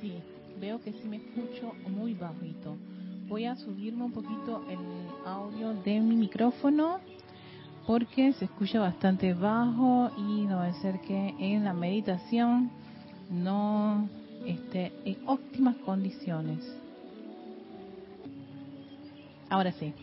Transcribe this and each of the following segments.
Sí, veo que sí me escucho muy bajito. Voy a subirme un poquito el audio de mi micrófono porque se escucha bastante bajo y no va a ser que en la meditación no esté en óptimas condiciones. Ahora sí.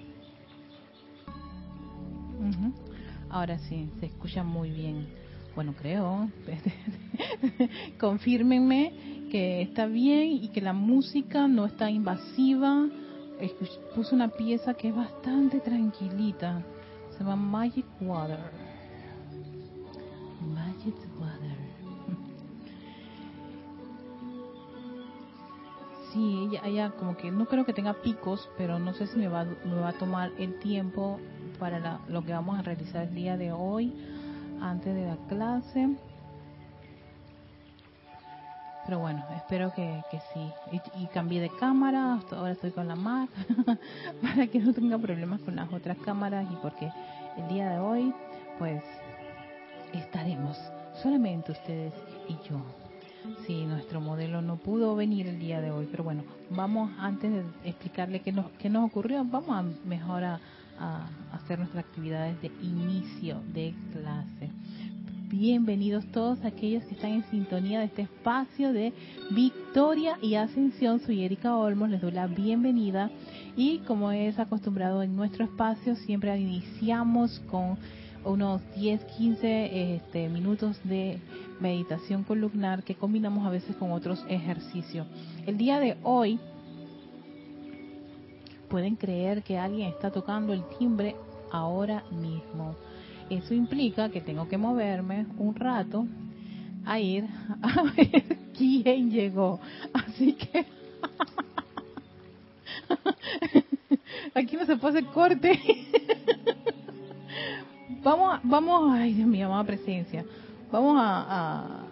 Ahora sí, se escucha muy bien. Bueno, creo. Confírmenme que está bien y que la música no está invasiva. Puse una pieza que es bastante tranquilita. Se llama Magic Water. Magic Water. Sí, ella, ella como que no creo que tenga picos, pero no sé si me va, me va a tomar el tiempo para lo que vamos a realizar el día de hoy, antes de la clase. Pero bueno, espero que, sí. Y, cambié de cámara, ahora estoy con la Mac, para que no tenga problemas con las otras cámaras y porque el día de hoy, pues, estaremos solamente ustedes y yo. Sí, nuestro modelo no pudo venir el día de hoy, pero bueno, vamos antes de explicarle qué nos, qué nos ocurrió, vamos a mejor a, a hacer nuestras actividades de inicio de clase. Bienvenidos todos aquellos que están en sintonía de este espacio de Victoria y Ascensión. Soy Erika Olmos, les doy la bienvenida y como es acostumbrado en nuestro espacio, siempre iniciamos con unos 10, 15 este, minutos de meditación columnar que combinamos a veces con otros ejercicios. El día de hoy pueden creer que alguien está tocando el timbre ahora mismo. Eso implica que tengo que moverme un rato a ir a ver quién llegó. Así que aquí no se puede hacer corte. vamos, vamos, ay Dios mío, amada presencia. Vamos a,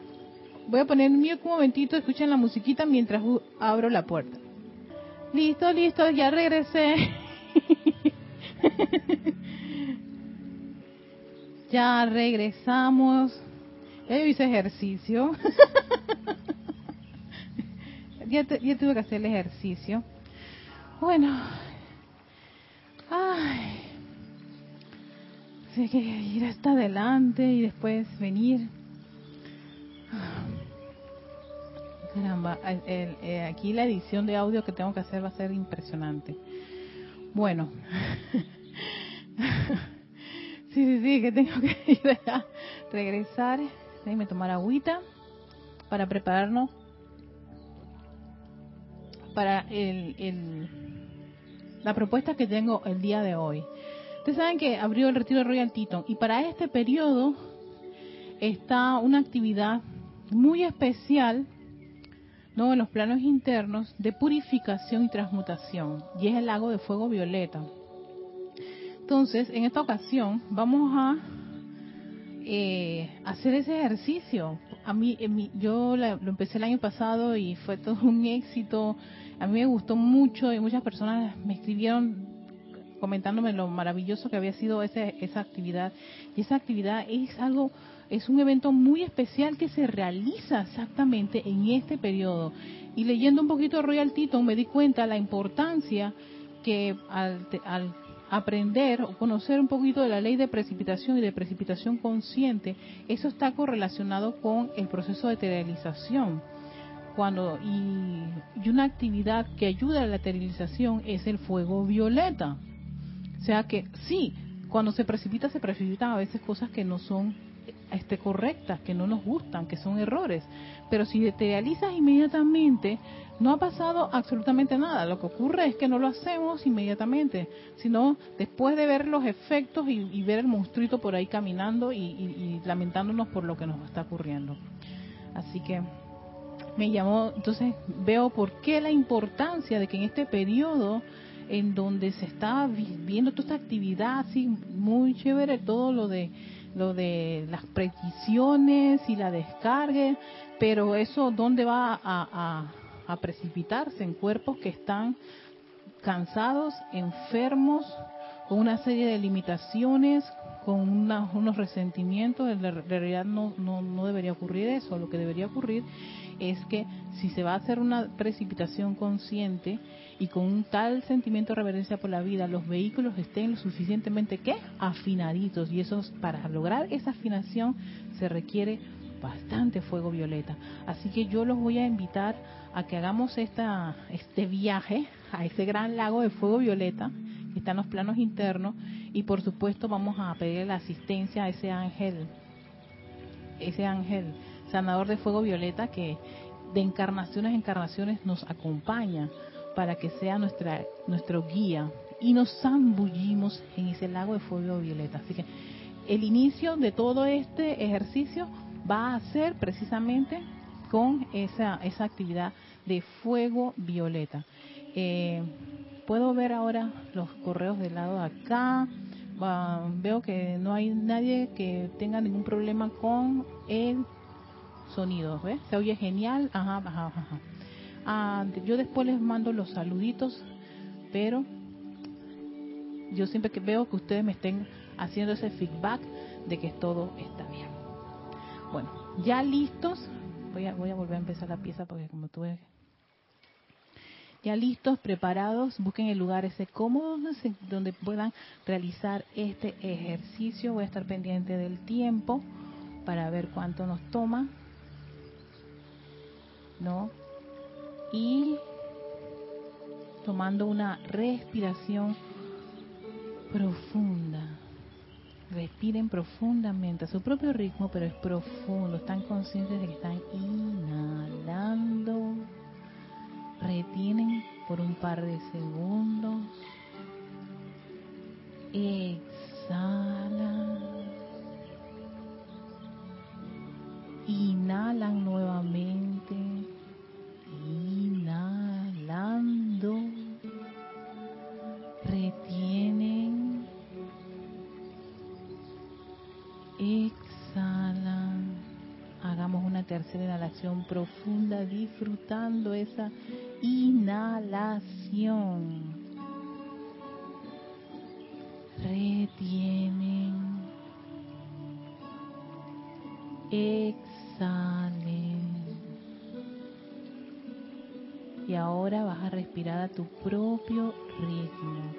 voy a poner un momentito, escuchen la musiquita mientras abro la puerta. Listo, listo, ya regresé. Ya regresamos. Ya hice ejercicio. ya, tuve que hacer el ejercicio. Bueno. Ay. Sé que ir hasta adelante y después venir. Caramba, eh, aquí la edición de audio que tengo que hacer va a ser impresionante. Bueno. sí, sí, sí, que tengo que ir a regresar. Déjenme tomar agüita para prepararnos para el, la propuesta que tengo el día de hoy. Ustedes saben que abrió el retiro de Royal Teton y para este periodo está una actividad muy especial no en los planos internos de purificación y transmutación, y es el lago de fuego violeta. Entonces, en esta ocasión vamos a eh, hacer ese ejercicio. A mí, yo lo empecé el año pasado y fue todo un éxito. A mí me gustó mucho y muchas personas me escribieron comentándome lo maravilloso que había sido esa actividad. Y esa actividad es algo es un evento muy especial que se realiza exactamente en este periodo. Y leyendo un poquito Royal Teton me di cuenta la importancia que al, aprender o conocer un poquito de la ley de precipitación y de precipitación consciente, eso está correlacionado con el proceso de esterilización. Cuando, y, una actividad que ayuda a la esterilización es el fuego violeta. O sea que sí, cuando se precipita, se precipitan a veces cosas que no son este, correctas, que no nos gustan, que son errores. Pero si te realizas inmediatamente, no ha pasado absolutamente nada. Lo que ocurre es que no lo hacemos inmediatamente, sino después de ver los efectos y, ver el monstruito por ahí caminando y, lamentándonos por lo que nos está ocurriendo. Así que me llamó, entonces veo por qué la importancia de que en este periodo en donde se está viendo toda esta actividad así muy chévere, todo lo de lo de las precisiones y la descarga, pero eso dónde va a, precipitarse en cuerpos que están cansados, enfermos, con una serie de limitaciones, con unos resentimientos, en realidad no, no, no debería ocurrir eso, lo que debería ocurrir es que si se va a hacer una precipitación consciente y con un tal sentimiento de reverencia por la vida, los vehículos estén lo suficientemente ¿qué? afinaditos. Y eso para lograr esa afinación se requiere bastante fuego violeta. Así que yo los voy a invitar a que hagamos esta, este viaje a ese gran lago de fuego violeta que está en los planos internos y por supuesto vamos a pedir la asistencia a ese ángel, ese ángel sanador de fuego violeta que de encarnaciones a encarnaciones nos acompaña para que sea nuestra nuestro guía y nos zambullimos en ese lago de fuego violeta. Así que el inicio de todo este ejercicio va a ser precisamente con esa, esa actividad de fuego violeta. Eh, puedo ver ahora los correos del lado de acá. veo que no hay nadie que tenga ningún problema con el sonido. ¿ves? Se oye genial. Ajá, ajá, ajá. Ah, yo después les mando los saluditos, pero yo siempre que veo que ustedes me estén haciendo ese feedback de que todo está. Bueno, ya listos. Voy a, voy a volver a empezar la pieza porque como tuve ya listos, preparados, busquen el lugar ese cómodo donde puedan realizar este ejercicio. Voy a estar pendiente del tiempo para ver cuánto nos toma. ¿No? Y tomando una respiración profunda. Respiren profundamente a su propio ritmo, pero es profundo. Están conscientes de que están inhalando Retienen por un par de segundos. Exhalan. Inhalan nuevamente. Exhalan. Hagamos una tercera inhalación profunda disfrutando esa inhalación. Retienen. Exhalen. Y ahora vas a respirar a tu propio ritmo.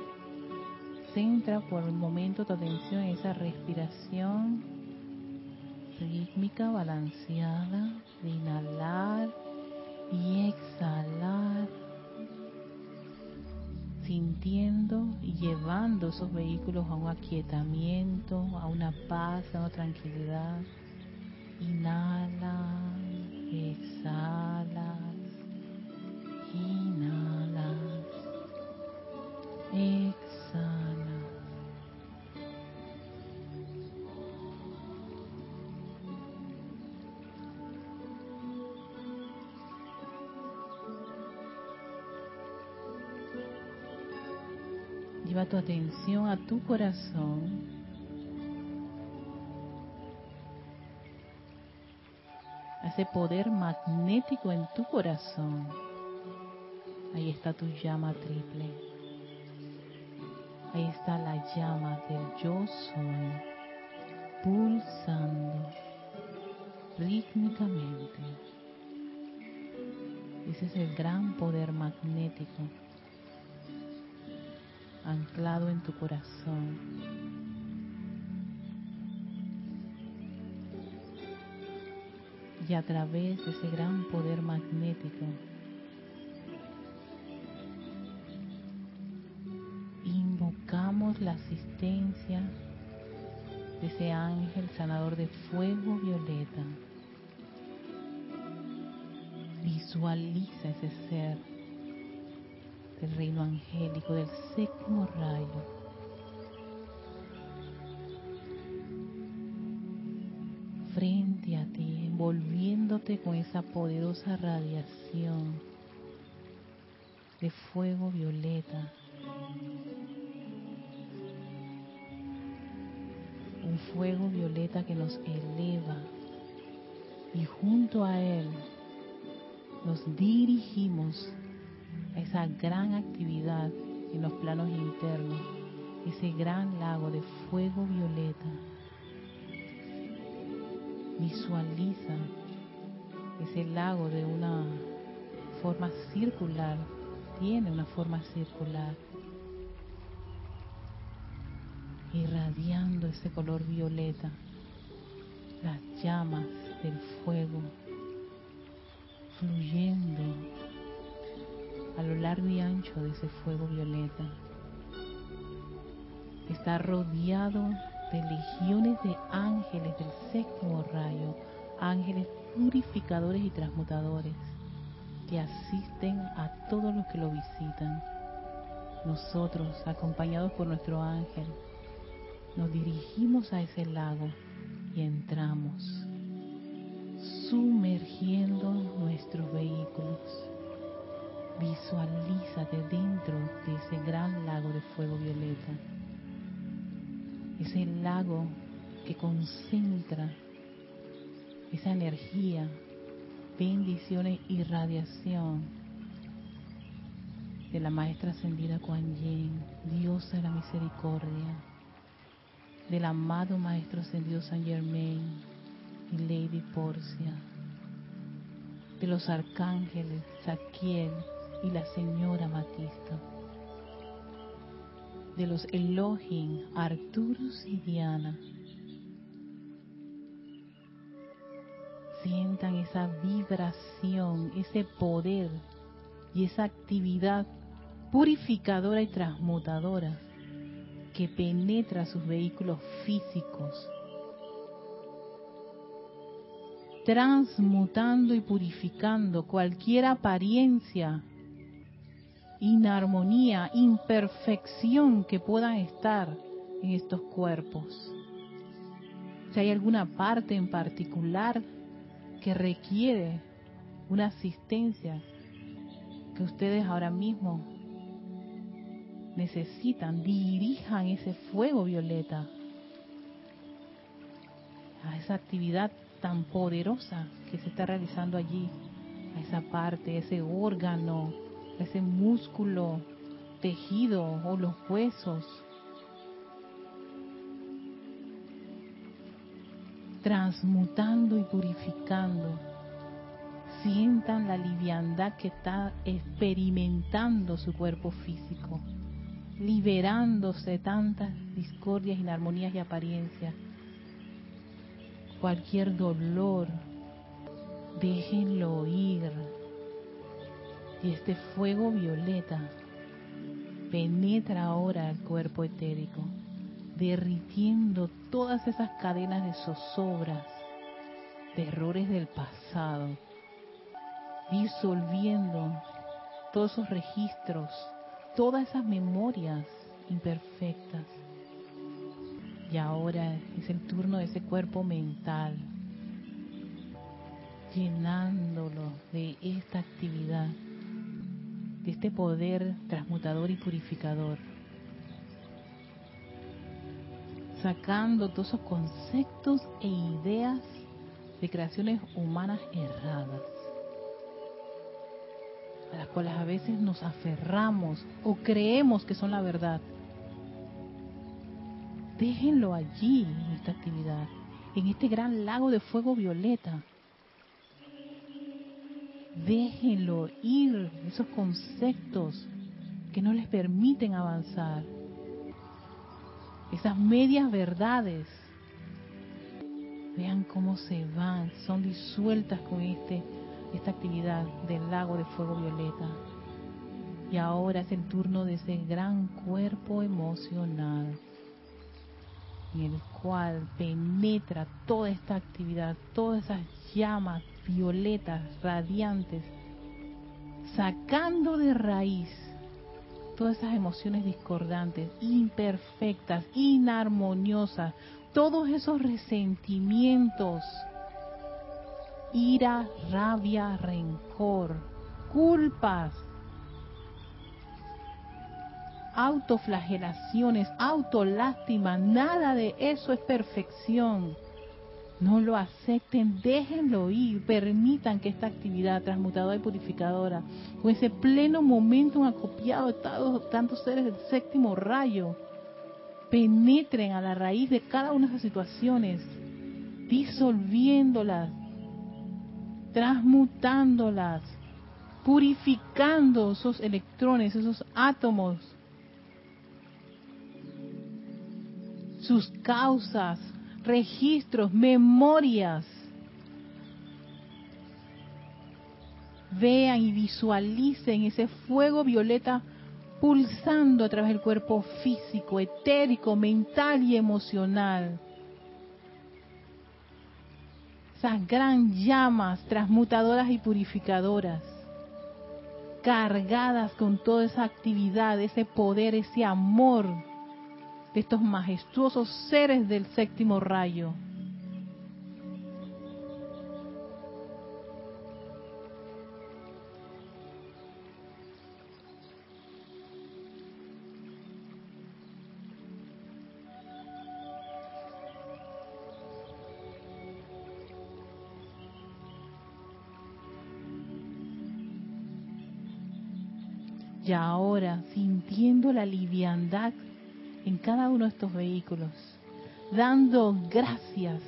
Centra por un momento tu atención en esa respiración rítmica, balanceada, de inhalar y exhalar, sintiendo y llevando esos vehículos a un aquietamiento, a una paz, a una tranquilidad. Inhala, exhala, inhala, exhala. Atención a tu corazón. A ese poder magnético en tu corazón. Ahí está tu llama triple. Ahí está la llama del yo soy, pulsando rítmicamente. Ese es el gran poder magnético anclado en tu corazón. Y a través de ese gran poder magnético, invocamos la asistencia de ese ángel sanador de fuego violeta. Visualiza ese ser del reino angélico, del séptimo rayo. Frente a ti, envolviéndote con esa poderosa radiación de fuego violeta. Un fuego violeta que nos eleva y junto a él nos dirigimos esa gran actividad en los planos internos, ese gran lago de fuego violeta. Visualiza ese lago de una forma circular, tiene una forma circular, irradiando ese color violeta, las llamas del fuego, fluyendo a lo largo y ancho de ese fuego violeta. Está rodeado de legiones de ángeles del séptimo rayo, ángeles purificadores y transmutadores que asisten a todos los que lo visitan. Nosotros, acompañados por nuestro ángel, nos dirigimos a ese lago y entramos, sumergiendo nuestros vehículos. Ese lago que concentra esa energía, bendiciones y radiación de la maestra ascendida Kuan Yin, diosa de la misericordia, del amado maestro ascendido San Germain y Lady Porcia, de los arcángeles Saquiel y la señora Matista, de los Elohim Arturus y Diana, sientan esa vibración, ese poder y esa actividad purificadora y transmutadora que penetra sus vehículos físicos, transmutando y purificando cualquier apariencia, inarmonía, imperfección que puedan estar en estos cuerpos. Si hay alguna parte en particular que requiere una asistencia que ustedes ahora mismo necesitan, dirijan ese fuego violeta a esa actividad tan poderosa que se está realizando allí, a esa parte, ese órgano, ese músculo, tejido o los huesos, transmutando y purificando. Sientan la liviandad que está experimentando su cuerpo físico, liberándose de tantas discordias, inarmonías y apariencias. Cualquier dolor, déjenlo ir. Y este fuego violeta penetra ahora el cuerpo etérico derritiendo todas esas cadenas de zozobras, de errores del pasado, disolviendo todos esos registros, todas esas memorias imperfectas. Y ahora es el turno de ese cuerpo mental, llenándolo de esta actividad, de este poder transmutador y purificador sacando todos esos conceptos e ideas de creaciones humanas erradas, a las cuales a veces nos aferramos o creemos que son la verdad. Déjenlo allí en esta actividad, en este gran lago de fuego violeta. Déjenlo ir, esos conceptos que no les permiten avanzar esas medias verdades, vean cómo se van, son disueltas con este, esta actividad del lago de fuego violeta. Y ahora es el turno de ese gran cuerpo emocional, en el cual penetra toda esta actividad, todas esas llamas violetas, radiantes, sacando de raíz todas esas emociones discordantes, imperfectas, inarmoniosas, todos esos resentimientos, ira, rabia, rencor, culpas, autoflagelaciones, autolástima, nada de eso es perfección. No lo acepten, déjenlo ir, permitan que esta actividad transmutadora y purificadora, con ese pleno momento acopiado de tantos seres del séptimo rayo, penetren a la raíz de cada una de esas situaciones, disolviéndolas, transmutándolas, purificando esos electrones, esos átomos, sus causas, registros, memorias. Vean y visualicen ese fuego violeta pulsando a través del cuerpo físico, etérico, mental y emocional. Esas gran llamas transmutadoras y purificadoras, cargadas con toda esa actividad, ese poder, ese amor de estos majestuosos seres del séptimo rayo. Y ahora, sintiendo la liviandad en cada uno de estos vehículos, dando gracias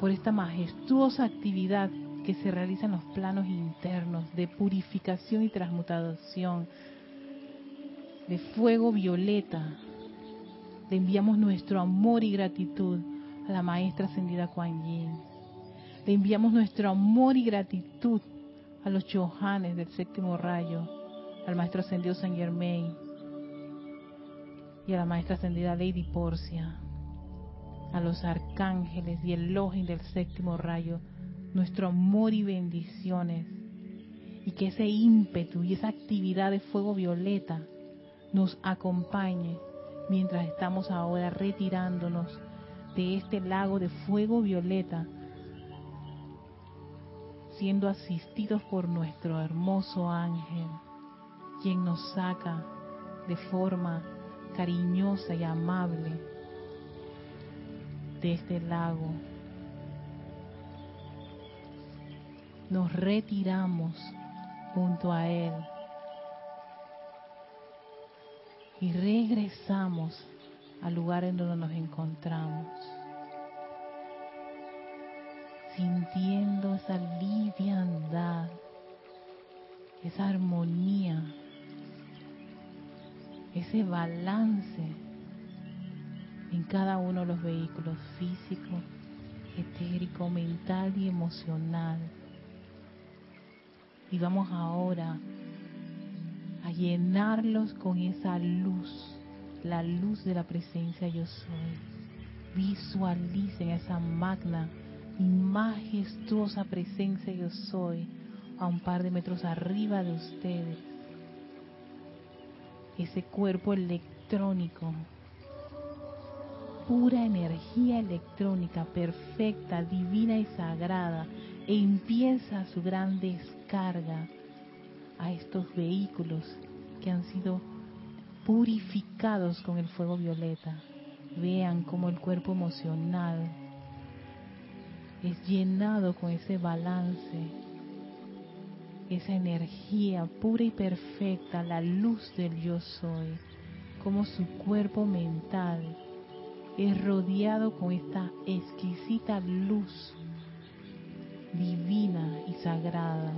por esta majestuosa actividad que se realiza en los planos internos de purificación y transmutación, de fuego violeta. Le enviamos nuestro amor y gratitud a la maestra ascendida Kuan Yin. Le enviamos nuestro amor y gratitud a los Johanes del séptimo rayo, al maestro ascendido San Germain y a la maestra ascendida Lady Porcia, a los arcángeles y el Login del séptimo rayo, nuestro amor y bendiciones, y que ese ímpetu y esa actividad de fuego violeta nos acompañe mientras estamos ahora retirándonos de este lago de fuego violeta siendo asistidos por nuestro hermoso ángel, quien nos saca de forma cariñosa y amable de este lago. Nos retiramos junto a Él y regresamos al lugar en donde nos encontramos sintiendo esa liviandad, esa armonía, ese balance en cada uno de los vehículos físico, etérico, mental y emocional. Y vamos ahora a llenarlos con esa luz, la luz de la presencia yo soy. Visualicen esa magna mi majestuosa presencia yo soy a un par de metros arriba de ustedes. Ese cuerpo electrónico, pura energía electrónica, perfecta, divina y sagrada, e empieza su gran descarga a estos vehículos que han sido purificados con el fuego violeta. Vean cómo el cuerpo emocional, es llenado con ese balance, esa energía pura y perfecta, la luz del yo soy, como su cuerpo mental es rodeado con esta exquisita luz divina y sagrada,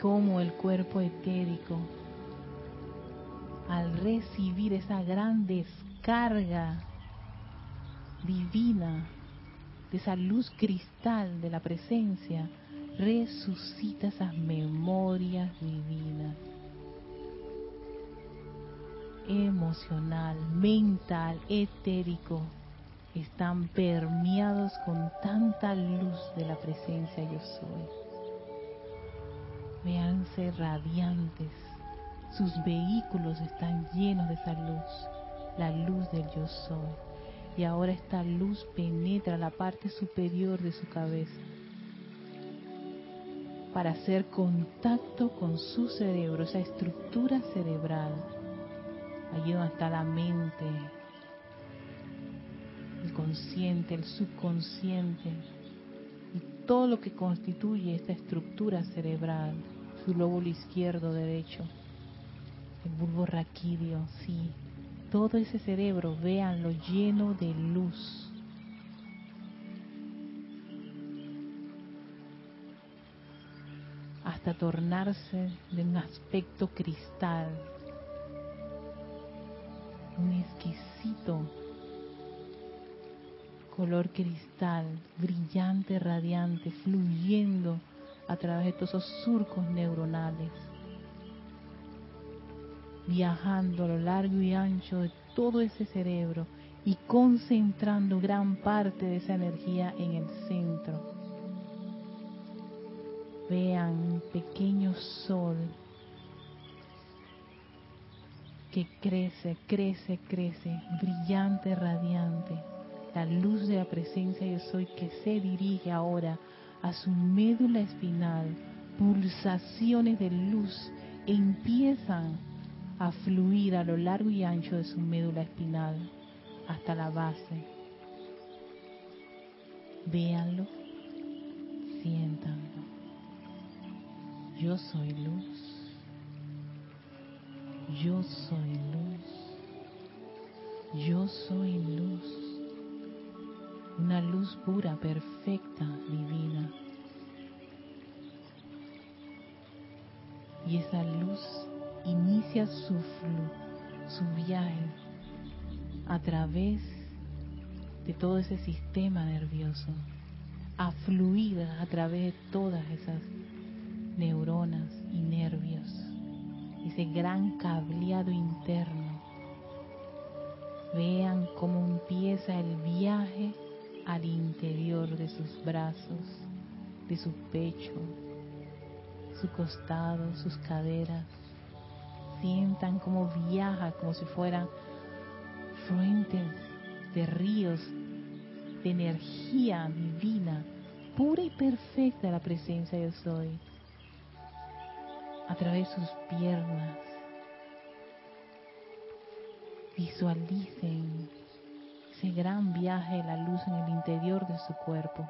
como el cuerpo etérico, al recibir esa gran descarga divina de esa luz cristal de la presencia, resucita esas memorias divinas. Emocional, mental, etérico, están permeados con tanta luz de la presencia yo soy. Véanse radiantes, sus vehículos están llenos de esa luz, la luz del yo soy y ahora esta luz penetra la parte superior de su cabeza para hacer contacto con su cerebro, esa estructura cerebral, allí donde está la mente, el consciente, el subconsciente y todo lo que constituye esta estructura cerebral, su lóbulo izquierdo, derecho. el bulbo raquídeo, sí, todo ese cerebro, véanlo lleno de luz. Hasta de un aspecto cristal, un exquisito color cristal, brillante, radiante, fluyendo a través de todos esos surcos neuronales, viajando a lo largo y ancho de todo ese cerebro y concentrando gran parte de esa energía en el centro. Vean un pequeño sol que crece, crece, crece, brillante, radiante. La luz de la presencia yo soy que se dirige ahora a su médula espinal. Pulsaciones de luz empiezan a fluir a lo largo y ancho de su médula espinal hasta la base. Véanlo, siéntanlo. Yo soy luz. Yo soy luz. Yo soy luz. Una luz pura, perfecta, divina. Y esa luz inicia su su viaje a través de todo ese sistema nervioso, a fluir a través de todas esas neuronas y nervios ese gran cableado interno. Vean cómo empieza el viaje al interior de sus brazos, de su pecho, su costado, sus caderas. Sientan cómo viaja como si fueran fuentes de ríos de energía divina, pura y perfecta la presencia yo soy a través de sus piernas. Visualicen ese gran viaje de la luz en el interior de su cuerpo,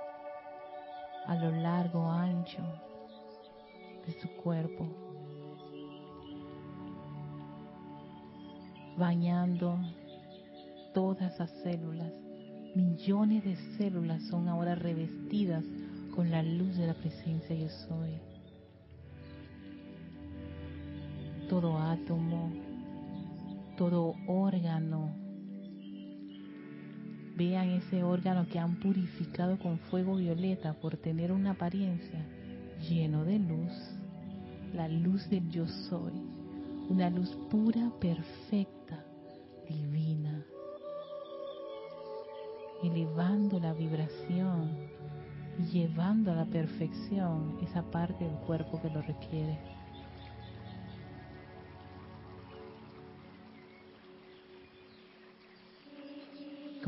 a lo largo, ancho de su cuerpo, bañando todas esas células. Millones de células son ahora revestidas con la luz de la presencia yo soy. Todo átomo, todo órgano. Vean ese órgano que han purificado con fuego violeta por tener una apariencia lleno de luz, la luz del yo soy, una luz pura, perfecta, divina, elevando la vibración y llevando a la perfección esa parte del cuerpo que lo requiere.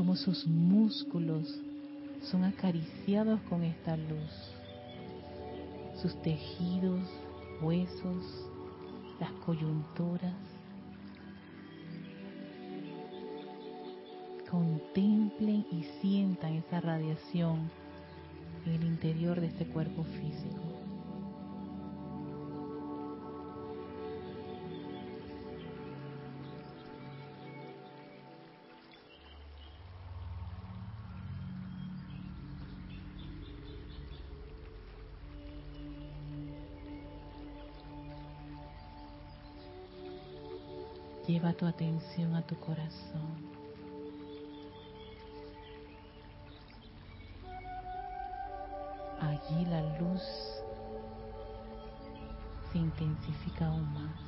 Como sus músculos son acariciados con esta luz. Sus tejidos, huesos, las coyunturas. Contemplen y sientan esa radiación en el interior de este cuerpo físico. Lleva tu atención a tu corazón. Allí la luz se intensifica aún más.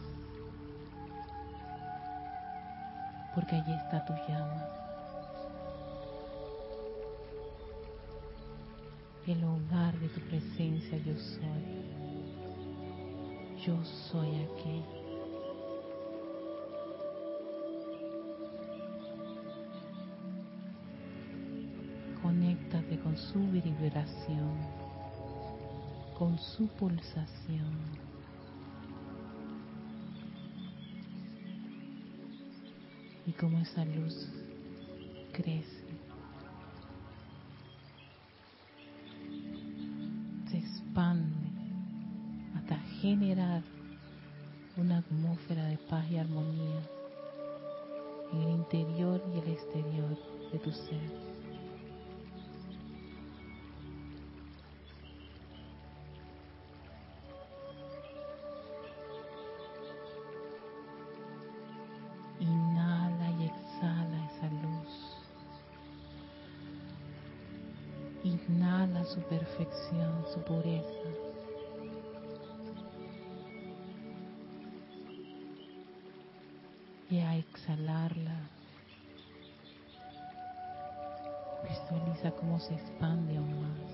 Porque allí está tu llama. El hogar de tu presencia yo soy. Yo soy aquí. Con su vibración, con su pulsación. Y como esa luz crece, su perfección, su pureza. y a exhalarla, visualiza cómo se expande aún más.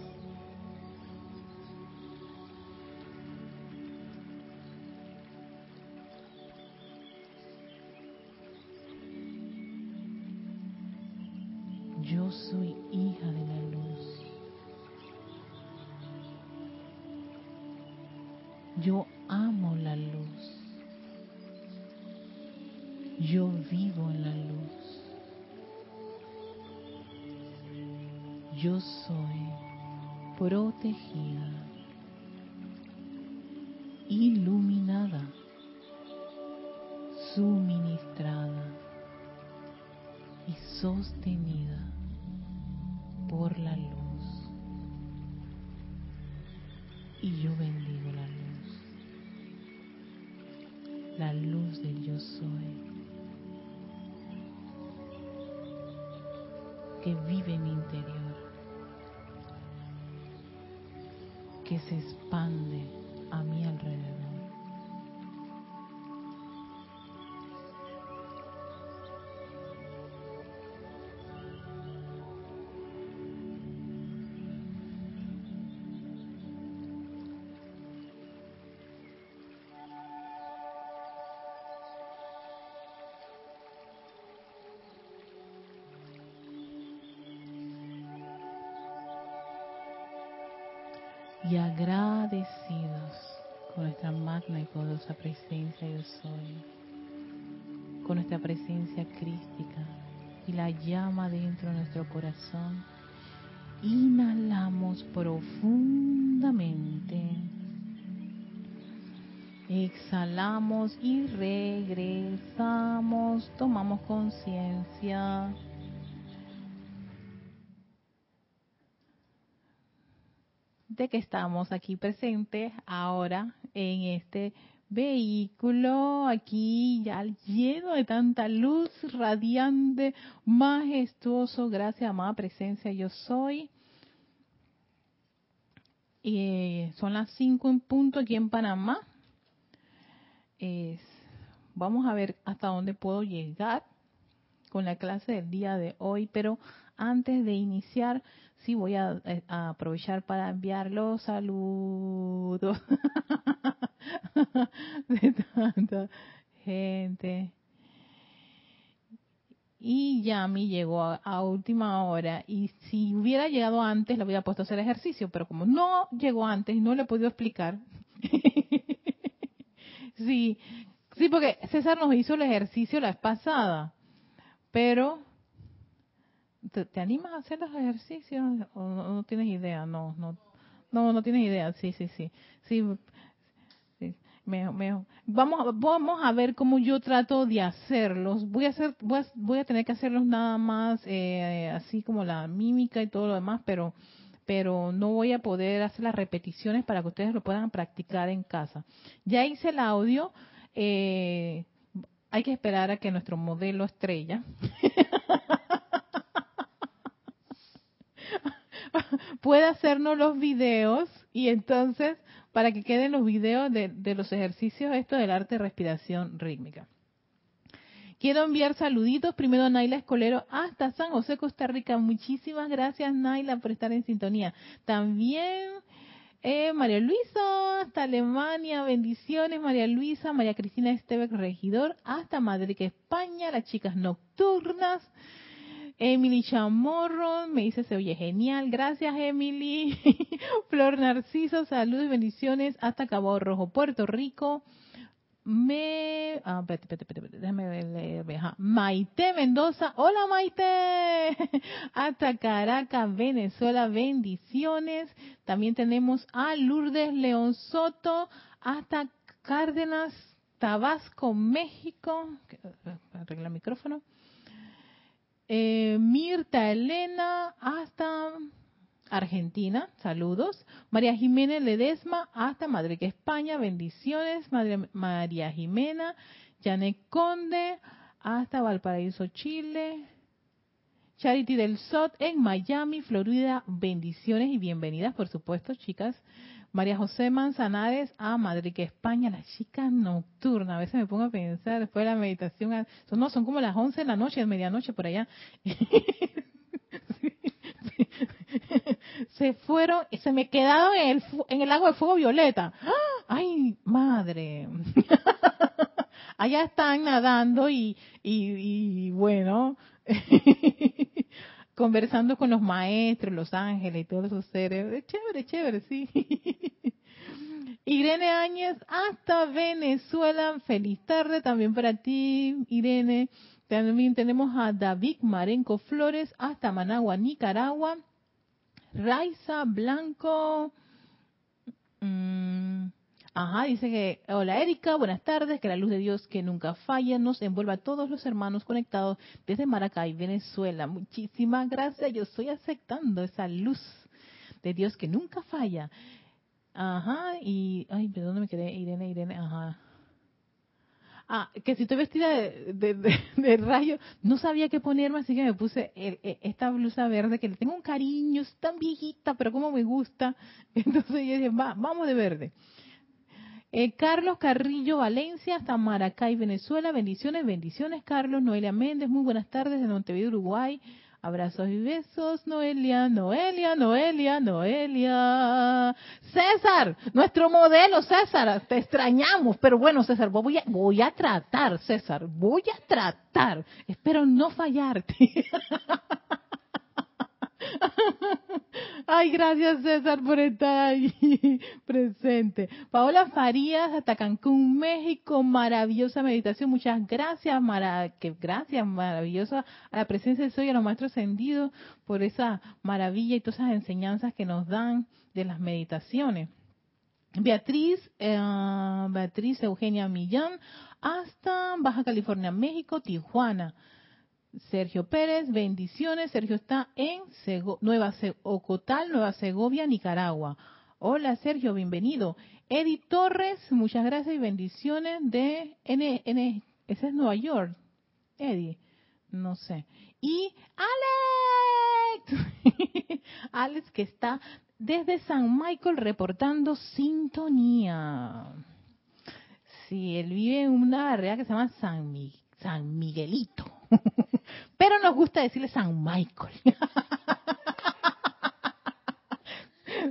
Y agradecidos con nuestra magna y poderosa presencia yo soy, con nuestra presencia crística y la llama dentro de nuestro corazón, inhalamos profundamente, exhalamos y regresamos, tomamos conciencia. Que estamos aquí presentes ahora en este vehículo aquí ya lleno de tanta luz radiante, majestuoso, gracias amada presencia yo soy. y son las 5 en punto aquí en Panamá. vamos a ver hasta dónde puedo llegar con la clase del día de hoy, pero antes de iniciar, sí voy a, eh, aprovechar para enviar los saludos. De tanta gente. Y Yami llegó a, última hora. Y si hubiera llegado antes le hubiera puesto a hacer ejercicio, pero como no llegó antes y no le he podido explicar. sí, sí, porque César nos hizo el ejercicio la vez pasada, pero ¿Te, animas a hacer los ejercicios o no, tienes idea? No, no, no, no tienes idea. Sí, sí, sí. Sí, Vamos, vamos a ver cómo yo trato de hacerlos. Voy a hacer, voy a, tener que hacerlos nada más eh, así como la mímica y todo lo demás, pero pero no voy a poder hacer las repeticiones para que ustedes lo puedan practicar en casa. Ya hice el audio. Eh, hay que esperar a que nuestro modelo estrella puede hacernos los videos y entonces para que queden los videos de, los ejercicios esto del arte de respiración rítmica. Quiero enviar saluditos primero a Naila Escolero hasta San José, Costa Rica. Muchísimas gracias Naila por estar en sintonía. También eh, María Luisa hasta Alemania, bendiciones María Luisa, María Cristina Estebec Regidor hasta Madrid, España, las chicas nocturnas. Emily Chamorro me dice se oye genial, gracias Emily. Flor Narciso, saludos y bendiciones hasta Cabo Rojo, Puerto Rico. Me, ah, déjame ver, Maite Mendoza, hola Maite, hasta Caracas, Venezuela, bendiciones. También tenemos a Lourdes León Soto, hasta Cárdenas, Tabasco, México. Arregla el micrófono. Eh, Mirta Elena hasta Argentina, saludos. María Jiménez Ledesma hasta Madrid, España, bendiciones. María Jimena, Janet Conde hasta Valparaíso, Chile. Charity del SOT en Miami, Florida, bendiciones y bienvenidas, por supuesto, chicas. María José Manzanares a Madrid, España, la chica nocturna. A veces me pongo a pensar después de la meditación, no, son como las 11 de la noche, medianoche por allá. se fueron, se me quedaron en el, en el lago de fuego violeta. ¡Ay, madre! Allá están nadando y, y, bueno, conversando con los maestros, los ángeles y todos esos seres. Chévere, chévere, sí. Irene Áñez, hasta Venezuela. Feliz tarde también para ti, Irene. También tenemos a David Marenco Flores, hasta Managua, Nicaragua. Raiza Blanco. Mm, ajá, dice que, hola Erika, buenas tardes, que la luz de Dios que nunca falla nos envuelva a todos los hermanos conectados desde Maracay, Venezuela. Muchísimas gracias, yo estoy aceptando esa luz de Dios que nunca falla. Ajá, y, ay, ¿dónde me quedé? Irene, Irene, ajá. Ah, que si estoy vestida de, rayo, no sabía qué ponerme, así que me puse e, esta blusa verde que le tengo un cariño, es tan viejita, pero como me gusta. Entonces yo dije, va, vamos de verde. Eh, Carlos Carrillo Valencia, hasta Maracay, Venezuela. Bendiciones, bendiciones, Carlos. Noelia Méndez, muy buenas tardes de Montevideo, Uruguay. Abrazos y besos, Noelia, Noelia, Noelia, Noelia. César, nuestro modelo, César, te extrañamos, pero bueno, César, voy a, voy a tratar, César, voy a tratar. Espero no fallarte. Ay, gracias César por estar ahí presente. Paola Farías, hasta Cancún, México, maravillosa meditación. Muchas gracias, mara que gracias, maravillosa a la presencia de Soy, a los maestros ascendidos, por esa maravilla y todas esas enseñanzas que nos dan de las meditaciones. Beatriz, eh, Beatriz Eugenia Millán, hasta Baja California, México, Tijuana. Sergio Pérez, bendiciones. Sergio está en Nueva Ocotal, Nueva Segovia, Nicaragua. Hola Sergio, bienvenido. Eddie Torres, muchas gracias y bendiciones de N, N ese es Nueva York. Eddie, no sé. Y Alex, Alex que está desde San Michael reportando sintonía. Sí, él vive en una barrera que se llama San, San Miguelito. Pero nos gusta decirle San Michael.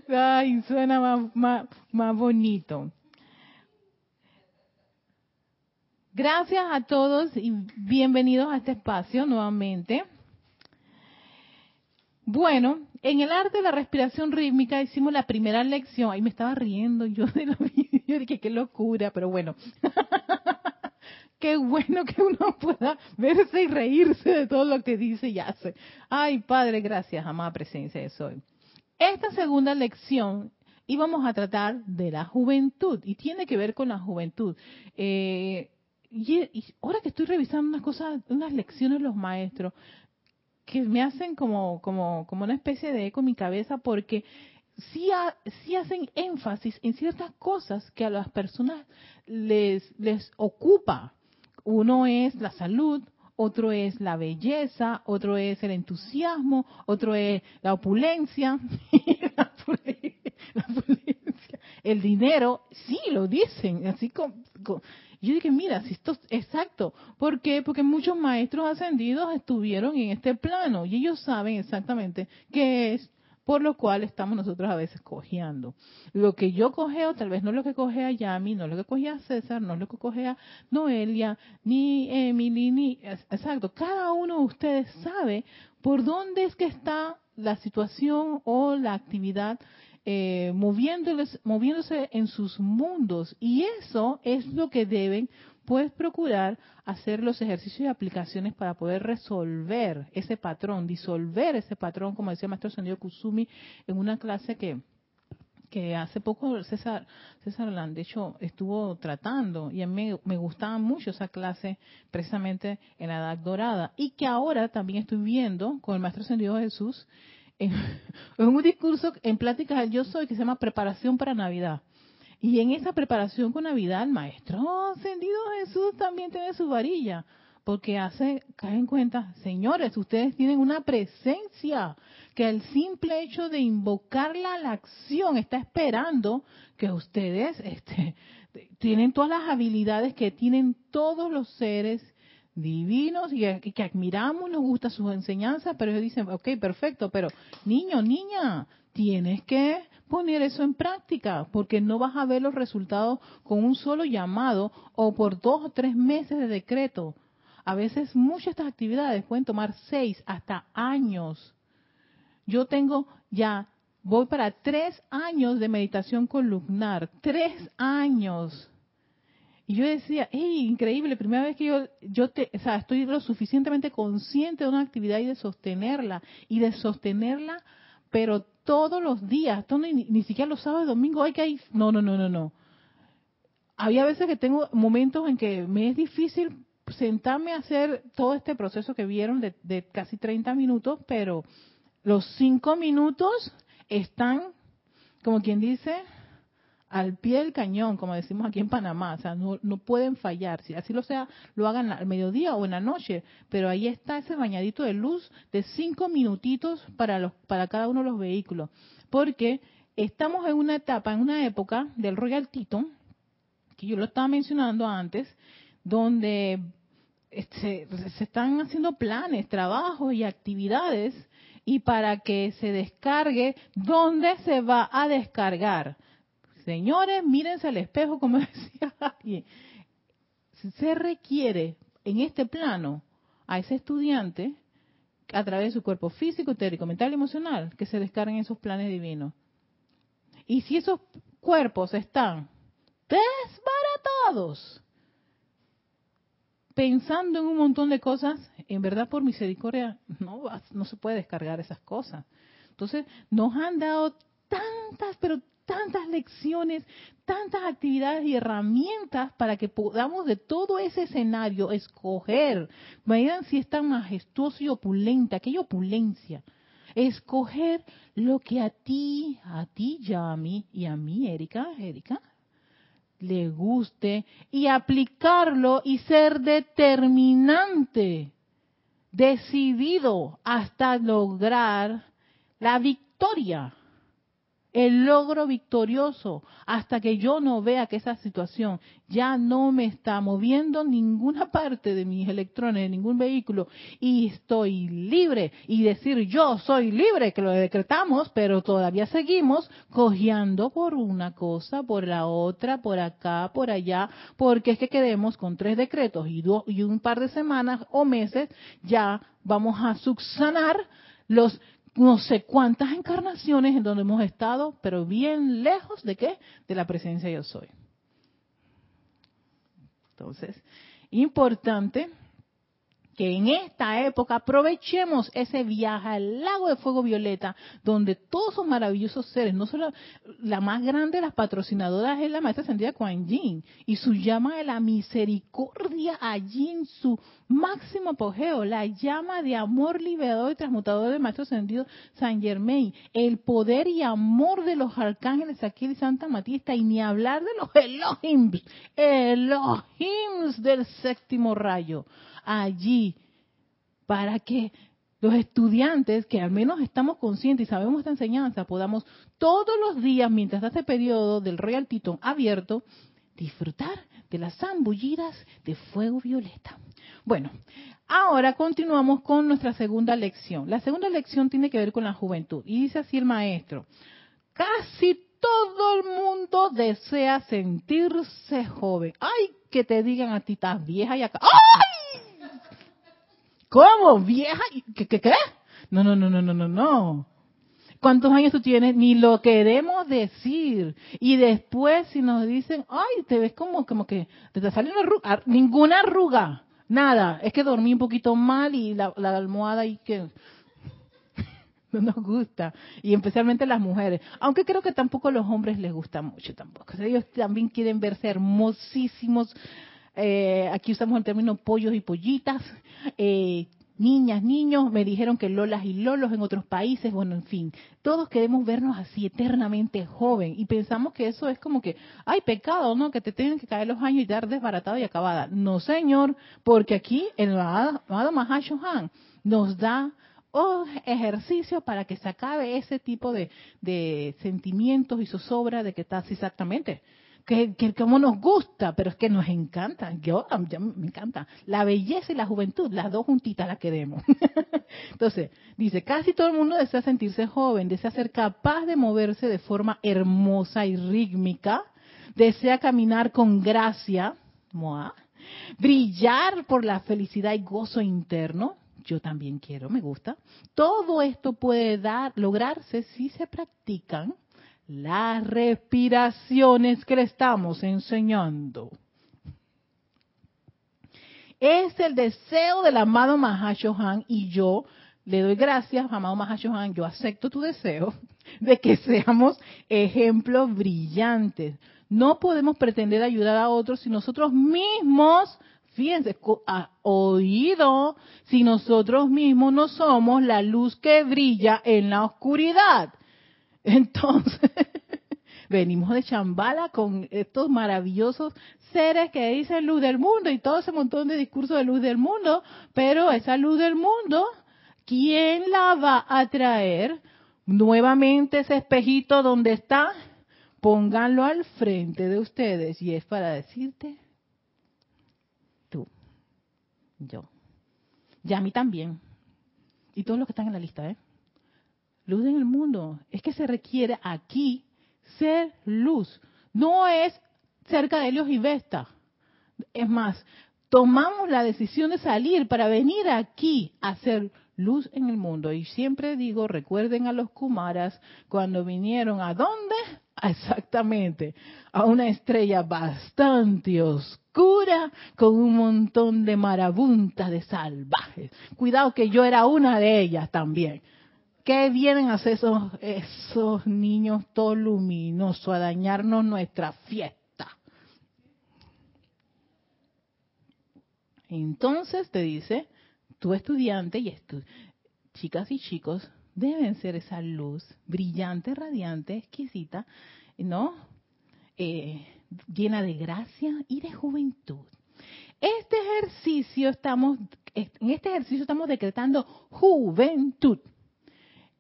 Ay, suena más, más, bonito. Gracias a todos y bienvenidos a este espacio nuevamente. Bueno, en el arte de la respiración rítmica hicimos la primera lección. Ahí me estaba riendo yo de los vídeos, dije qué locura, pero bueno. qué bueno que uno pueda verse y reírse de todo lo que dice y hace. Ay, Padre, gracias, amada presencia de soy. Esta segunda lección íbamos a tratar de la juventud y tiene que ver con la juventud. Eh, y, ahora que estoy revisando unas cosas, unas lecciones los maestros, que me hacen como, como, como una especie de eco en mi cabeza porque sí, sí, hacen énfasis en ciertas cosas que a las personas les, les ocupa uno es la salud, otro es la belleza, otro es el entusiasmo, otro es la opulencia, la, opulencia, el dinero, sí lo dicen, así como, yo dije, mira, si esto es exacto, ¿por qué? Porque muchos maestros ascendidos estuvieron en este plano y ellos saben exactamente qué es por lo cual estamos nosotros a veces cojeando. Lo que yo cogeo, tal vez no es lo que cogea Yami, no es lo que cogea César, no es lo que cogea Noelia, ni Emily, ni... Exacto, cada uno de ustedes sabe por dónde es que está la situación o la actividad eh, moviéndose en sus mundos. Y eso es lo que deben puedes procurar hacer los ejercicios y aplicaciones para poder resolver ese patrón, disolver ese patrón, como decía maestro Sendio Kusumi en una clase que, que hace poco César, César de hecho, estuvo tratando y a mí me, gustaba mucho esa clase precisamente en la Edad Dorada y que ahora también estoy viendo con el Maestro Ascendido Jesús en, un discurso en Pláticas del Yo Soy que se llama Preparación para Navidad. Y en esa preparación con Navidad, el Maestro Ascendido Jesús también tiene su varilla porque hace cae en cuenta, señores, ustedes tienen una presencia que el simple hecho de invocarla a la acción está esperando que ustedes este, tienen todas las habilidades que tienen todos los seres divinos y que, admiramos, nos gusta sus enseñanzas, pero ellos dicen, ok, perfecto, pero niño, niña, tienes que poner eso en práctica, porque no vas a ver los resultados con un solo llamado o por dos o tres meses de decreto. A veces muchas de estas actividades pueden tomar seis hasta años. Yo tengo ya, voy para tres años de meditación columnar, tres años. Y yo decía, hey, increíble, primera vez que yo, yo te, o sea, estoy lo suficientemente consciente de una actividad y de sostenerla, y de sostenerla, pero todos los días, ni, ni, siquiera los sábados y domingos, hay que ir, no, no, no, no, no. Había veces que tengo momentos en que me es difícil sentarme a hacer todo este proceso que vieron de, casi 30 minutos, pero los 5 minutos están, como quien dice, al pie del cañón, como decimos aquí en Panamá, o sea, no, pueden fallar, si así lo sea, lo hagan al mediodía o en la noche, pero ahí está ese bañadito de luz de cinco minutitos para, los, para cada uno de los vehículos, porque estamos en una etapa, en una época del Royal Teton, que yo lo estaba mencionando antes, donde este, se están haciendo planes, trabajos y actividades y para que se descargue, ¿dónde se va a descargar? Señores, mírense al espejo, como decía alguien. Se requiere en este plano a ese estudiante, a través de su cuerpo físico, teórico, mental y emocional, que se descarguen esos planes divinos. Y si esos cuerpos están desbaratados, pensando en un montón de cosas, en verdad por misericordia no, no se puede descargar esas cosas. Entonces nos han dado tantas, pero tantas lecciones, tantas actividades y herramientas para que podamos de todo ese escenario escoger. Vean si es tan majestuoso y opulente, aquella opulencia. Escoger lo que a ti, a ti, Yami, y a mí, Erika, Erika, le guste y aplicarlo y ser determinante, decidido hasta lograr la victoria el logro victorioso hasta que yo no vea que esa situación ya no me está moviendo ninguna parte de mis electrones, de ningún vehículo, y estoy libre. Y decir yo soy libre, que lo decretamos, pero todavía seguimos cojeando por una cosa, por la otra, por acá, por allá, porque es que queremos con tres decretos y, y un par de semanas o meses ya vamos a subsanar los no sé cuántas encarnaciones en donde hemos estado, pero bien lejos de qué? De la presencia yo soy. Entonces, importante que en esta época aprovechemos ese viaje al lago de fuego violeta, donde todos esos maravillosos seres, no solo la más grande de las patrocinadoras es la maestra sentida Kuan Yin, y su llama de la misericordia allí en su máximo apogeo, la llama de amor liberador y transmutador del maestro sentido San Germain, el poder y amor de los arcángeles aquí y Santa Matista, y ni hablar de los Elohims, Elohims del séptimo rayo allí para que los estudiantes que al menos estamos conscientes y sabemos esta enseñanza podamos todos los días, mientras este periodo del Royal Teton abierto, disfrutar de las zambullidas de fuego violeta. Bueno, ahora continuamos con nuestra segunda lección. La segunda lección tiene que ver con la juventud. Y dice así el maestro, casi todo el mundo desea sentirse joven. Ay, que te digan a ti, estás vieja y acá. ¡Ay! ¿Cómo? ¿Vieja? ¿Qué, qué, qué? No, no, no, no, no, no, no. ¿Cuántos años tú tienes? Ni lo queremos decir. Y después si nos dicen, ay, te ves como, como que te sale una arruga, ninguna arruga, nada. Es que dormí un poquito mal y la, la almohada y que... no nos gusta. Y especialmente las mujeres. Aunque creo que tampoco a los hombres les gusta mucho tampoco. ellos también quieren verse hermosísimos. Eh, aquí usamos el término pollos y pollitas. Eh, niñas, niños, me dijeron que lolas y lolos en otros países, bueno, en fin, todos queremos vernos así eternamente joven y pensamos que eso es como que, ay, pecado, ¿no? Que te tienen que caer los años y dar desbaratado y acabada. No, señor, porque aquí el amado Mahashohan nos da oh, ejercicio para que se acabe ese tipo de, de sentimientos y zozobra de que estás exactamente que, que, como nos gusta, pero es que nos encanta. Yo, me encanta. La belleza y la juventud, las dos juntitas las queremos. Entonces, dice, casi todo el mundo desea sentirse joven, desea ser capaz de moverse de forma hermosa y rítmica, desea caminar con gracia, brillar por la felicidad y gozo interno. Yo también quiero, me gusta. Todo esto puede dar, lograrse si se practican las respiraciones que le estamos enseñando. Es el deseo del amado Mahashohan y yo le doy gracias, amado Mahashohan, yo acepto tu deseo de que seamos ejemplos brillantes. No podemos pretender ayudar a otros si nosotros mismos, fíjense, a oído, si nosotros mismos no somos la luz que brilla en la oscuridad. Entonces, venimos de Chambala con estos maravillosos seres que dicen luz del mundo y todo ese montón de discursos de luz del mundo, pero esa luz del mundo, ¿quién la va a traer? Nuevamente ese espejito donde está, pónganlo al frente de ustedes y es para decirte, tú, yo, y a mí también, y todos los que están en la lista, ¿eh? Luz en el mundo. Es que se requiere aquí ser luz. No es cerca de Dios y Vesta. Es más, tomamos la decisión de salir para venir aquí a ser luz en el mundo. Y siempre digo, recuerden a los Kumaras cuando vinieron a dónde? Exactamente, a una estrella bastante oscura con un montón de marabuntas de salvajes. Cuidado que yo era una de ellas también. ¿Qué vienen a hacer esos, esos niños todo luminosos a dañarnos nuestra fiesta? Entonces te dice, tu estudiante y chicas y chicos deben ser esa luz brillante, radiante, exquisita, ¿no? Eh, llena de gracia y de juventud. Este ejercicio estamos, en este ejercicio estamos decretando juventud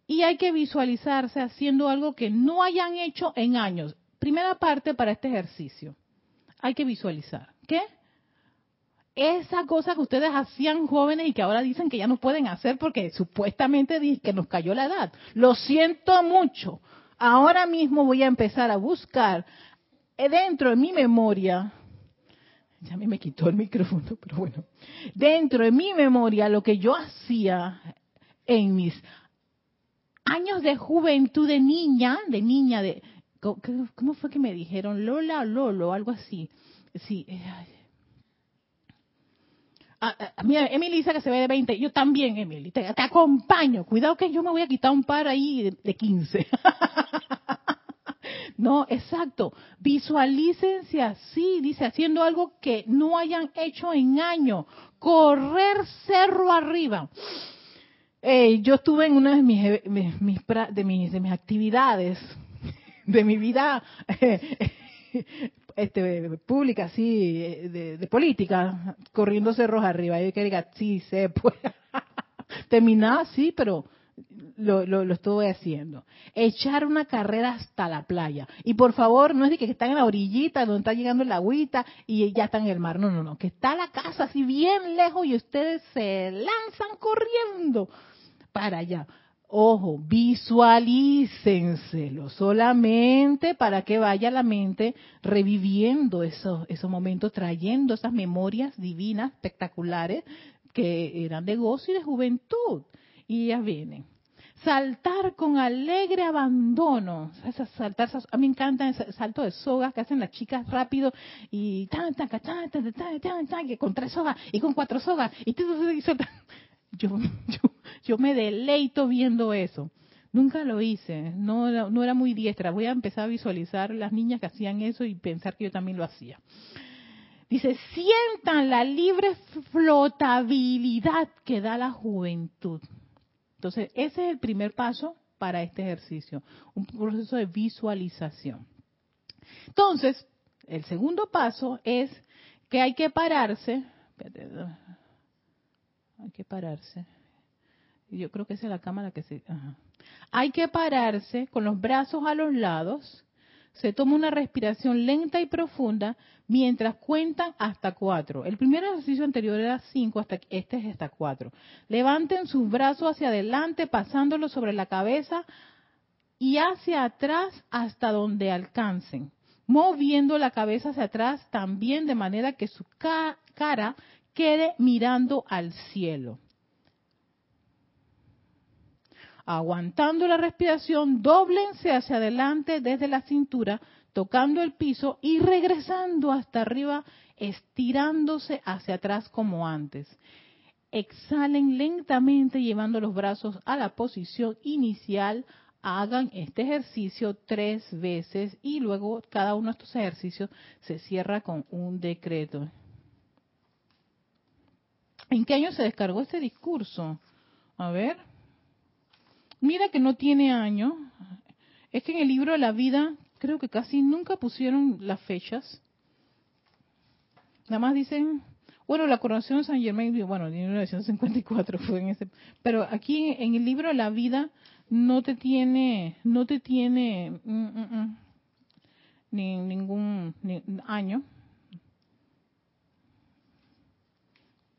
y hay que visualizarse haciendo algo que no hayan hecho en años. Primera parte para este ejercicio. Hay que visualizar. ¿Qué? Esa cosa que ustedes hacían jóvenes y que ahora dicen que ya no pueden hacer porque supuestamente que nos cayó la edad. Lo siento mucho. Ahora mismo voy a empezar a buscar dentro de mi memoria ya me, me quitó el micrófono, pero bueno, dentro de mi memoria lo que yo hacía en mis años de juventud de niña, de niña, de ¿cómo fue que me dijeron? Lola o Lolo, algo así. Sí. Eh, a, mira, Emily dice que se ve de 20. Yo también, Emily. Te, acompaño. Cuidado que yo me voy a quitar un par ahí de, de 15. no, exacto. Visualícense así, dice, haciendo algo que no hayan hecho en años. Correr cerro arriba yo estuve en una de mis, de mis, de mis actividades de mi vida este, pública, así, de, política, corriendo cerros arriba. Yo quería, sí, se puede. Terminaba así, pero lo, lo, lo, estuve haciendo. Echar una carrera hasta la playa. Y por favor, no es de que están en la orillita donde está llegando el agüita y ya están en el mar. No, no, no. Que está la casa así bien lejos y ustedes se lanzan corriendo allá. Ojo, visualícenselo solamente para que vaya la mente reviviendo esos, esos momentos, trayendo esas memorias divinas, espectaculares, que eran de gozo y de juventud. Y ya vienen. Saltar con alegre abandono. saltar, a mí me encanta el salto de sogas que hacen las chicas rápido y tan, tan, tan, tan, tan, con tres sogas y con cuatro sogas. Y, y, yo, yo, me deleito viendo eso. Nunca lo hice, no, no era muy diestra. Voy a empezar a visualizar las niñas que hacían eso y pensar que yo también lo hacía. Dice, sientan la libre flotabilidad que da la juventud. Entonces, ese es el primer paso para este ejercicio, un proceso de visualización. Entonces, el segundo paso es que hay que pararse. Hay que pararse. Yo creo que esa es la cámara que se... Hay que pararse con los brazos a los lados. Se toma una respiración lenta y profunda mientras cuentan hasta cuatro. El primer ejercicio anterior era cinco, hasta este es hasta cuatro. Levanten sus brazos hacia adelante, pasándolos sobre la cabeza y hacia atrás hasta donde alcancen, moviendo la cabeza hacia atrás también de manera que su cara quede mirando al cielo. Aguantando la respiración, doblense hacia adelante desde la cintura, tocando el piso y regresando hasta arriba, estirándose hacia atrás como antes. Exhalen lentamente llevando los brazos a la posición inicial. Hagan este ejercicio tres veces y luego cada uno de estos ejercicios se cierra con un decreto. ¿En qué año se descargó este discurso? A ver. Mira que no tiene año. Es que en el libro de la vida creo que casi nunca pusieron las fechas. Nada más dicen, bueno, la coronación de San Germain, bueno, en 1954 fue en ese, pero aquí en el libro de la vida no te tiene, no te tiene mm, mm, mm, ni ningún año.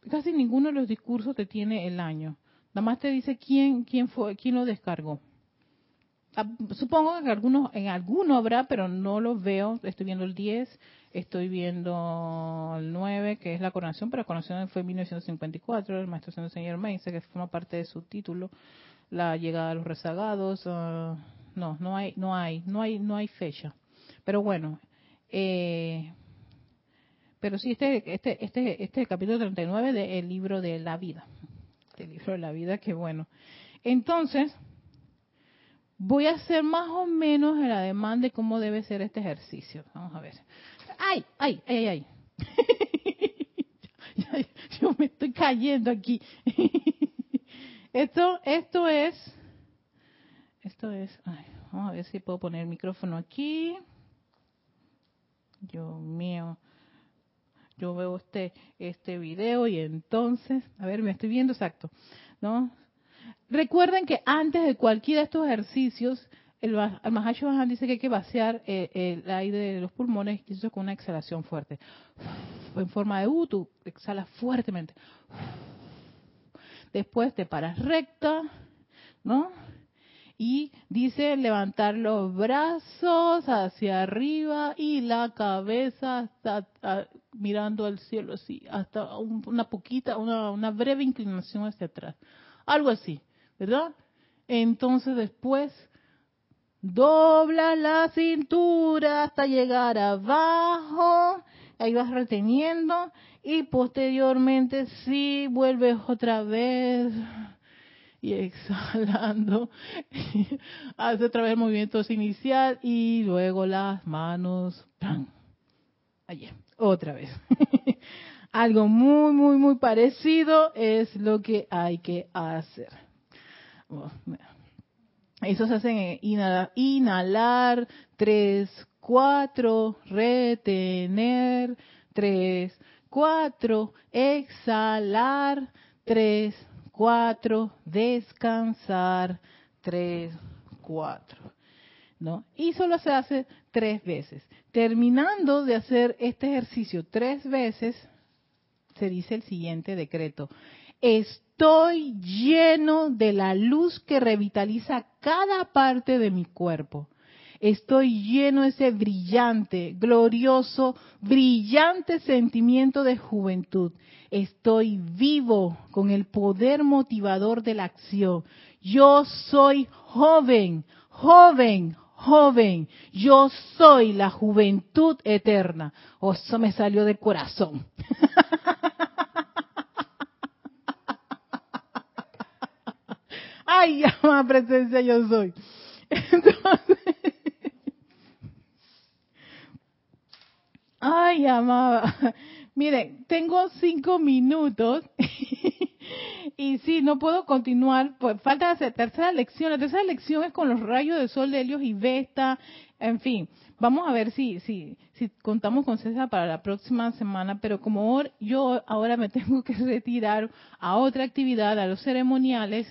Casi ninguno de los discursos te tiene el año. Nada más te dice quién, quién fue, quién lo descargó. Ah, supongo que algunos, en alguno habrá, pero no lo veo. Estoy viendo el 10, estoy viendo el 9, que es la coronación, pero la coronación fue en 1954, el maestro señor Meise, que forma parte de su título, la llegada de los rezagados. Ah, no, no hay, no hay, no hay, no hay fecha. Pero bueno, eh, pero sí, este, este, este, este es el capítulo 39 del libro de la vida. Del libro de la vida, que bueno. Entonces, voy a hacer más o menos el ademán de cómo debe ser este ejercicio. Vamos a ver. ¡Ay, ay, ay, ay! Yo me estoy cayendo aquí. esto, esto es, esto es, vamos a ver si puedo poner el micrófono aquí. Dios mío. Yo veo este, este video y entonces, a ver, me estoy viendo exacto, ¿no? Recuerden que antes de cualquiera de estos ejercicios, el, el Mahacho dice que hay que vaciar eh, el aire de los pulmones y con una exhalación fuerte. En forma de U, tú exhalas fuertemente. Después te paras recta, ¿no? Y dice levantar los brazos hacia arriba y la cabeza hasta, mirando al cielo así, hasta una poquita, una, una breve inclinación hacia atrás. Algo así. ¿verdad? Entonces después dobla la cintura hasta llegar abajo, ahí vas reteniendo y posteriormente sí vuelves otra vez y exhalando, hace otra vez el movimiento inicial y luego las manos, allí, otra vez. Algo muy, muy, muy parecido es lo que hay que hacer. Eso se hace inhalar, inhalar, tres, cuatro, retener, tres, cuatro, exhalar, tres, cuatro, descansar, tres, cuatro. ¿No? Y solo se hace tres veces. Terminando de hacer este ejercicio tres veces, se dice el siguiente decreto. Estoy lleno de la luz que revitaliza cada parte de mi cuerpo. Estoy lleno de ese brillante, glorioso, brillante sentimiento de juventud. Estoy vivo con el poder motivador de la acción. Yo soy joven, joven, joven. Yo soy la juventud eterna. Oh, eso me salió del corazón. ay, amada presencia yo soy. Entonces, ay, amada, miren, tengo cinco minutos y sí, no puedo continuar, pues falta hacer tercera lección. La tercera lección es con los rayos de sol de Helios y Vesta, en fin. Vamos a ver si, si, si contamos con César para la próxima semana, pero como yo ahora me tengo que retirar a otra actividad, a los ceremoniales,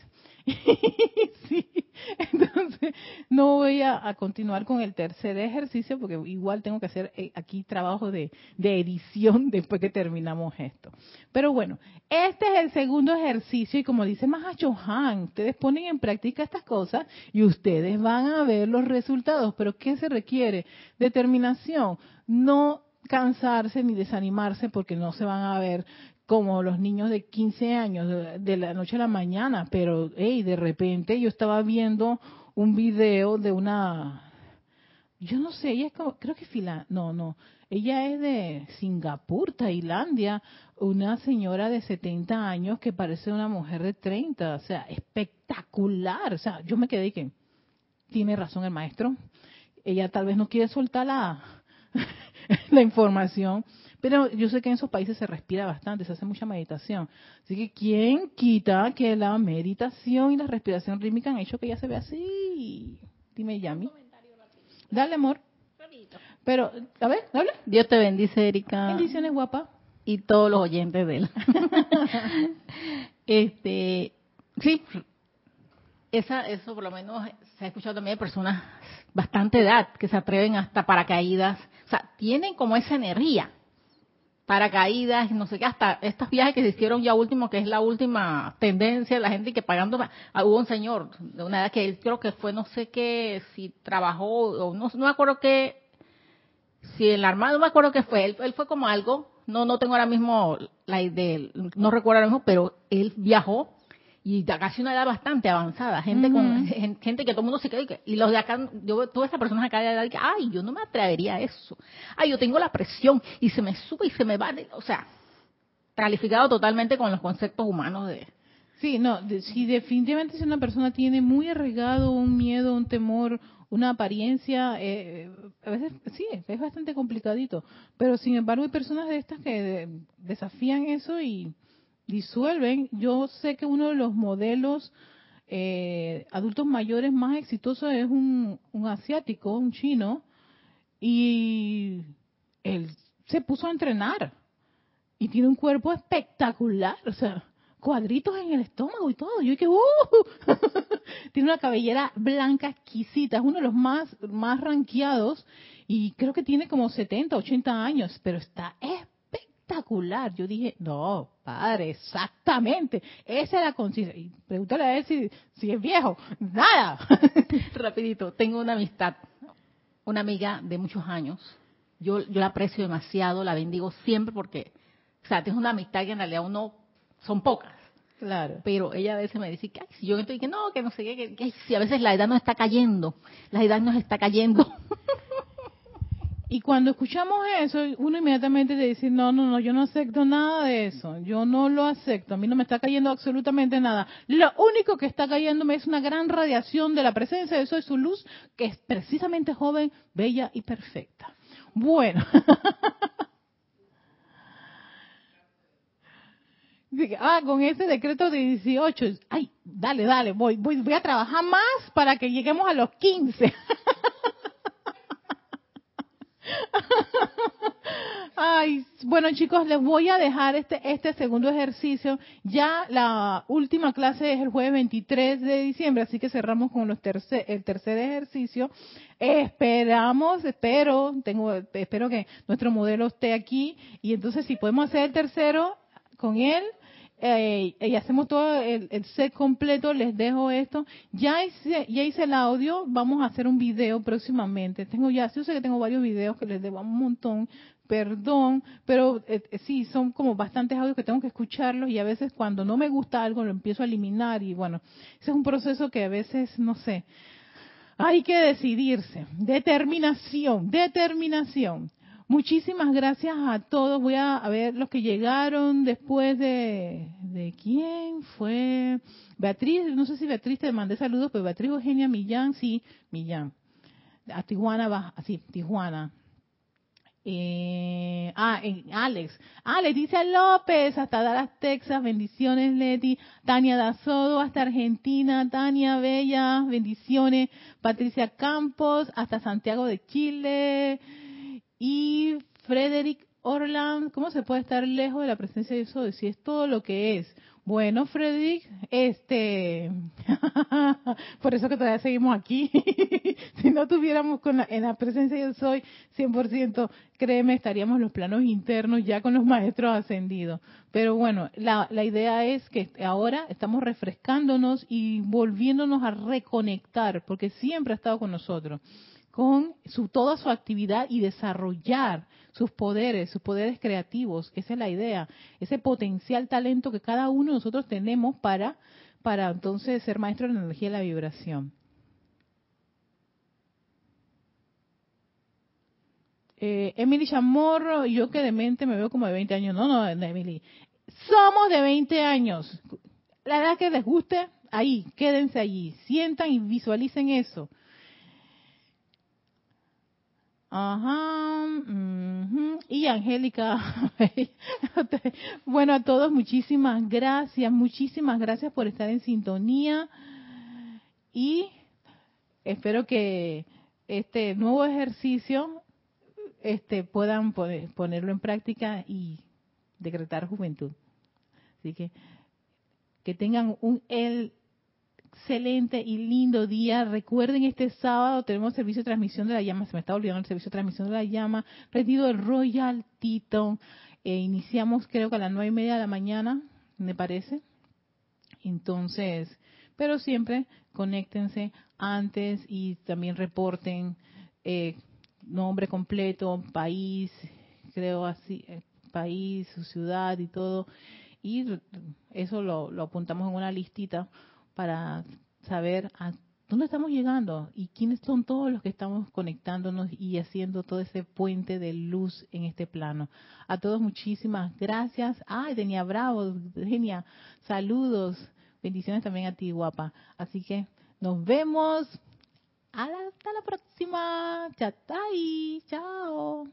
sí, entonces no voy a, continuar con el tercer ejercicio porque igual tengo que hacer eh, aquí trabajo de, de, edición después que terminamos esto. Pero bueno, este es el segundo ejercicio y como dice Mahacho Han, ustedes ponen en práctica estas cosas y ustedes van a ver los resultados. Pero ¿qué se requiere? Determinación. No cansarse ni desanimarse porque no se van a ver como los niños de 15 años de, la noche a la mañana, pero hey, de repente yo estaba viendo un video de una, yo no sé, ella es como, creo que fila, no, no, ella es de Singapur, Tailandia, una señora de 70 años que parece una mujer de 30, o sea, espectacular, o sea, yo me quedé que tiene razón el maestro, ella tal vez no quiere soltar la, la información, pero yo sé que en esos países se respira bastante, se hace mucha meditación. Así que, ¿quién quita que la meditación y la respiración rítmica han hecho que ella se vea así? Dime, Yami. Dale, amor. Pero, a ver, dale. Dios te bendice, Erika. Bendiciones, guapa. Y todos los oyentes de él. este, sí, esa, eso por lo menos se ha escuchado también de personas bastante edad que se atreven hasta paracaídas. O sea, tienen como esa energía paracaídas, no sé qué, hasta estos viajes que se hicieron ya último, que es la última tendencia, la gente que pagando, ah, hubo un señor de una edad que él creo que fue, no sé qué, si trabajó, o no, no me acuerdo qué, si el armado, no me acuerdo qué fue, él, él fue como algo, no, no tengo ahora mismo la idea, no recuerdo ahora mismo, pero él viajó y casi una edad bastante avanzada, gente con gente que todo el mundo se queda y, los de acá, yo tuve esa persona acá de edad que, ay, yo no me atrevería a eso, ay, yo tengo la presión y se me sube y se me va, o sea, calificado totalmente con los conceptos humanos de... Sí, no, si definitivamente si una persona tiene muy arraigado un miedo, un temor, una apariencia, eh, a veces sí, es bastante complicadito, pero sin embargo hay personas de estas que desafían eso y disuelven. Yo sé que uno de los modelos eh, adultos mayores más exitosos es un, asiático, un chino, y él se puso a entrenar y tiene un cuerpo espectacular, o sea, cuadritos en el estómago y todo. Yo dije, ¡uh! tiene una cabellera blanca exquisita, es uno de los más, más ranqueados y creo que tiene como 70, 80 años, pero está espectacular. Yo dije, no, padre, exactamente. Esa es la conciencia. Y pregúntale a él si, si es viejo. Nada. Rapidito, tengo una amistad, una amiga de muchos años. Yo, yo la aprecio demasiado, la bendigo siempre porque, o sea, tengo una amistad que en realidad uno, son pocas. Claro. Pero ella a veces me dice que, si yo estoy que no, que no sé qué, que, si a veces la edad nos está cayendo, la edad nos está cayendo. Y cuando escuchamos eso, uno inmediatamente te dice, no, no, no, yo no acepto nada de eso, yo no lo acepto, a mí no me está cayendo absolutamente nada. Lo único que está cayéndome es una gran radiación de la presencia de Soy su luz, que es precisamente joven, bella y perfecta. Bueno. ah, con ese decreto de 18, ay, dale, dale, voy, voy, voy a trabajar más para que lleguemos a los 15. Ay, bueno chicos, les voy a dejar este, este segundo ejercicio. Ya la última clase es el jueves 23 de diciembre, así que cerramos con los el tercer ejercicio. Esperamos, espero, tengo, espero que nuestro modelo esté aquí y entonces si podemos hacer el tercero con él, eh, y hacemos todo el, set completo, les dejo esto. Ya hice, ya hice el audio, vamos a hacer un video próximamente. Tengo ya, yo sé que tengo varios videos que les debo un montón, perdón, pero eh, eh, sí, son como bastantes audios que tengo que escucharlos y a veces cuando no me gusta algo lo empiezo a eliminar y bueno, ese es un proceso que a veces, no sé, hay que decidirse. Determinación, determinación. Muchísimas gracias a todos. Voy a, ver los que llegaron después de... ¿De quién fue? Beatriz, no sé si Beatriz te mandé saludos, pero Beatriz Eugenia Millán, sí, Millán. A Tijuana así, Tijuana. Eh, ah, Alex. Ah, Leticia López, hasta Dallas, Texas. Bendiciones, Leti. Tania Dazodo, hasta Argentina. Tania Bella, bendiciones. Patricia Campos, hasta Santiago de Chile. Y Frederick Orland, ¿cómo se puede estar lejos de la presencia de eso? Si es todo lo que es. Bueno, Frederick, este, por eso que todavía seguimos aquí. si no tuviéramos con en la presencia de soy 100%, créeme, estaríamos los planos internos ya con los maestros ascendidos. Pero bueno, la, la idea es que ahora estamos refrescándonos y volviéndonos a reconectar, porque siempre ha estado con nosotros con su, toda su actividad y desarrollar sus poderes, sus poderes creativos. Esa es la idea, ese potencial talento que cada uno de nosotros tenemos para, para entonces ser maestro de la energía y la vibración. Eh, Emily Chamorro, yo que de mente me veo como de 20 años. No, no, Emily. Somos de 20 años. La edad que les guste, ahí, quédense allí. Sientan y visualicen eso. Ajá. Y Angélica, bueno, a todos muchísimas gracias, muchísimas gracias por estar en sintonía y espero que este nuevo ejercicio este puedan ponerlo en práctica y decretar juventud. Así que que tengan un el excelente y lindo día. Recuerden, este sábado tenemos servicio de transmisión de la llama. Se me está olvidando el servicio de transmisión de la llama. Retiro del Royal Tito. Eh, iniciamos creo que a las nueve y media de la mañana, me parece. Entonces, pero siempre conéctense antes y también reporten eh, nombre completo, país, creo así, eh, país, su ciudad y todo. Y eso lo, lo apuntamos en una listita para saber a dónde estamos llegando y quiénes son todos los que estamos conectándonos y haciendo todo ese puente de luz en este plano. A todos muchísimas gracias. Ay, Denia Bravo, Denia, saludos. Bendiciones también a ti, guapa. Así que nos vemos. Hasta la próxima. Chatay. Chao.